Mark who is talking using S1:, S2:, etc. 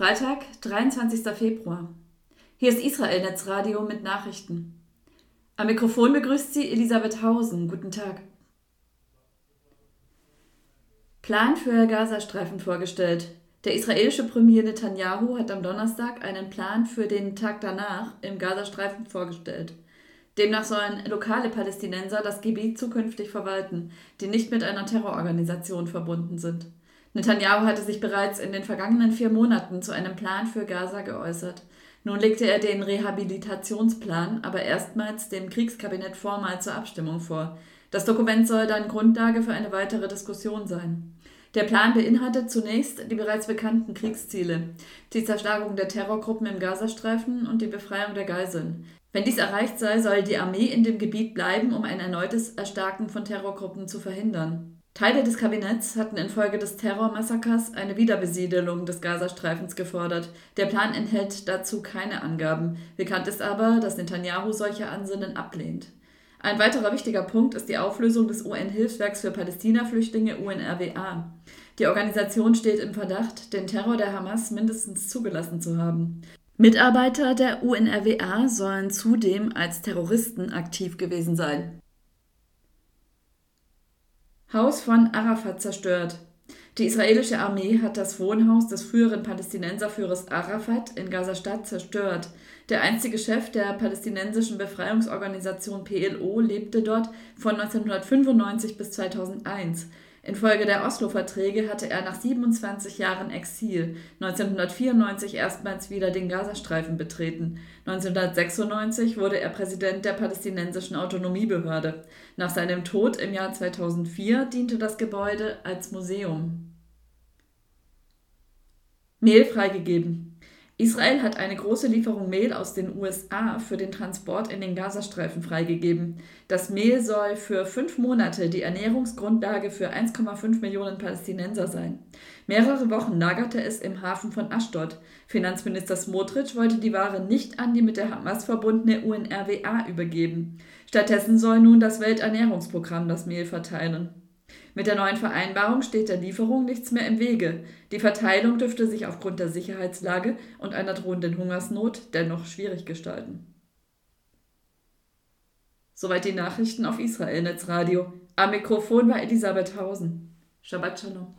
S1: Freitag, 23. Februar. Hier ist Israel Netzradio mit Nachrichten. Am Mikrofon begrüßt sie Elisabeth Hausen. Guten Tag. Plan für Gazastreifen vorgestellt. Der israelische Premier Netanyahu hat am Donnerstag einen Plan für den Tag danach im Gazastreifen vorgestellt. Demnach sollen lokale Palästinenser das Gebiet zukünftig verwalten, die nicht mit einer Terrororganisation verbunden sind. Netanyahu hatte sich bereits in den vergangenen vier Monaten zu einem Plan für Gaza geäußert. Nun legte er den Rehabilitationsplan aber erstmals dem Kriegskabinett formal zur Abstimmung vor. Das Dokument soll dann Grundlage für eine weitere Diskussion sein. Der Plan beinhaltet zunächst die bereits bekannten Kriegsziele, die Zerschlagung der Terrorgruppen im Gazastreifen und die Befreiung der Geiseln. Wenn dies erreicht sei, soll die Armee in dem Gebiet bleiben, um ein erneutes Erstarken von Terrorgruppen zu verhindern. Teile des Kabinetts hatten infolge des Terrormassakers eine Wiederbesiedelung des Gazastreifens gefordert. Der Plan enthält dazu keine Angaben. Bekannt ist aber, dass Netanyahu solche Ansinnen ablehnt. Ein weiterer wichtiger Punkt ist die Auflösung des UN-Hilfswerks für Palästina-Flüchtlinge UNRWA. Die Organisation steht im Verdacht, den Terror der Hamas mindestens zugelassen zu haben. Mitarbeiter der UNRWA sollen zudem als Terroristen aktiv gewesen sein. Haus von Arafat zerstört. Die israelische Armee hat das Wohnhaus des früheren Palästinenserführers Arafat in Gaza-Stadt zerstört. Der einzige Chef der palästinensischen Befreiungsorganisation PLO lebte dort von 1995 bis 2001. Infolge der Oslo-Verträge hatte er nach 27 Jahren Exil 1994 erstmals wieder den Gazastreifen betreten. 1996 wurde er Präsident der palästinensischen Autonomiebehörde. Nach seinem Tod im Jahr 2004 diente das Gebäude als Museum. Mehl freigegeben. Israel hat eine große Lieferung Mehl aus den USA für den Transport in den Gazastreifen freigegeben. Das Mehl soll für fünf Monate die Ernährungsgrundlage für 1,5 Millionen Palästinenser sein. Mehrere Wochen lagerte es im Hafen von Ashdod. Finanzminister Smotrich wollte die Ware nicht an die mit der Hamas verbundene UNRWA übergeben. Stattdessen soll nun das Welternährungsprogramm das Mehl verteilen. Mit der neuen Vereinbarung steht der Lieferung nichts mehr im Wege. Die Verteilung dürfte sich aufgrund der Sicherheitslage und einer drohenden Hungersnot dennoch schwierig gestalten. Soweit die Nachrichten auf Israel Netzradio. Am Mikrofon war Elisabeth Hausen. Shabbat Shalom.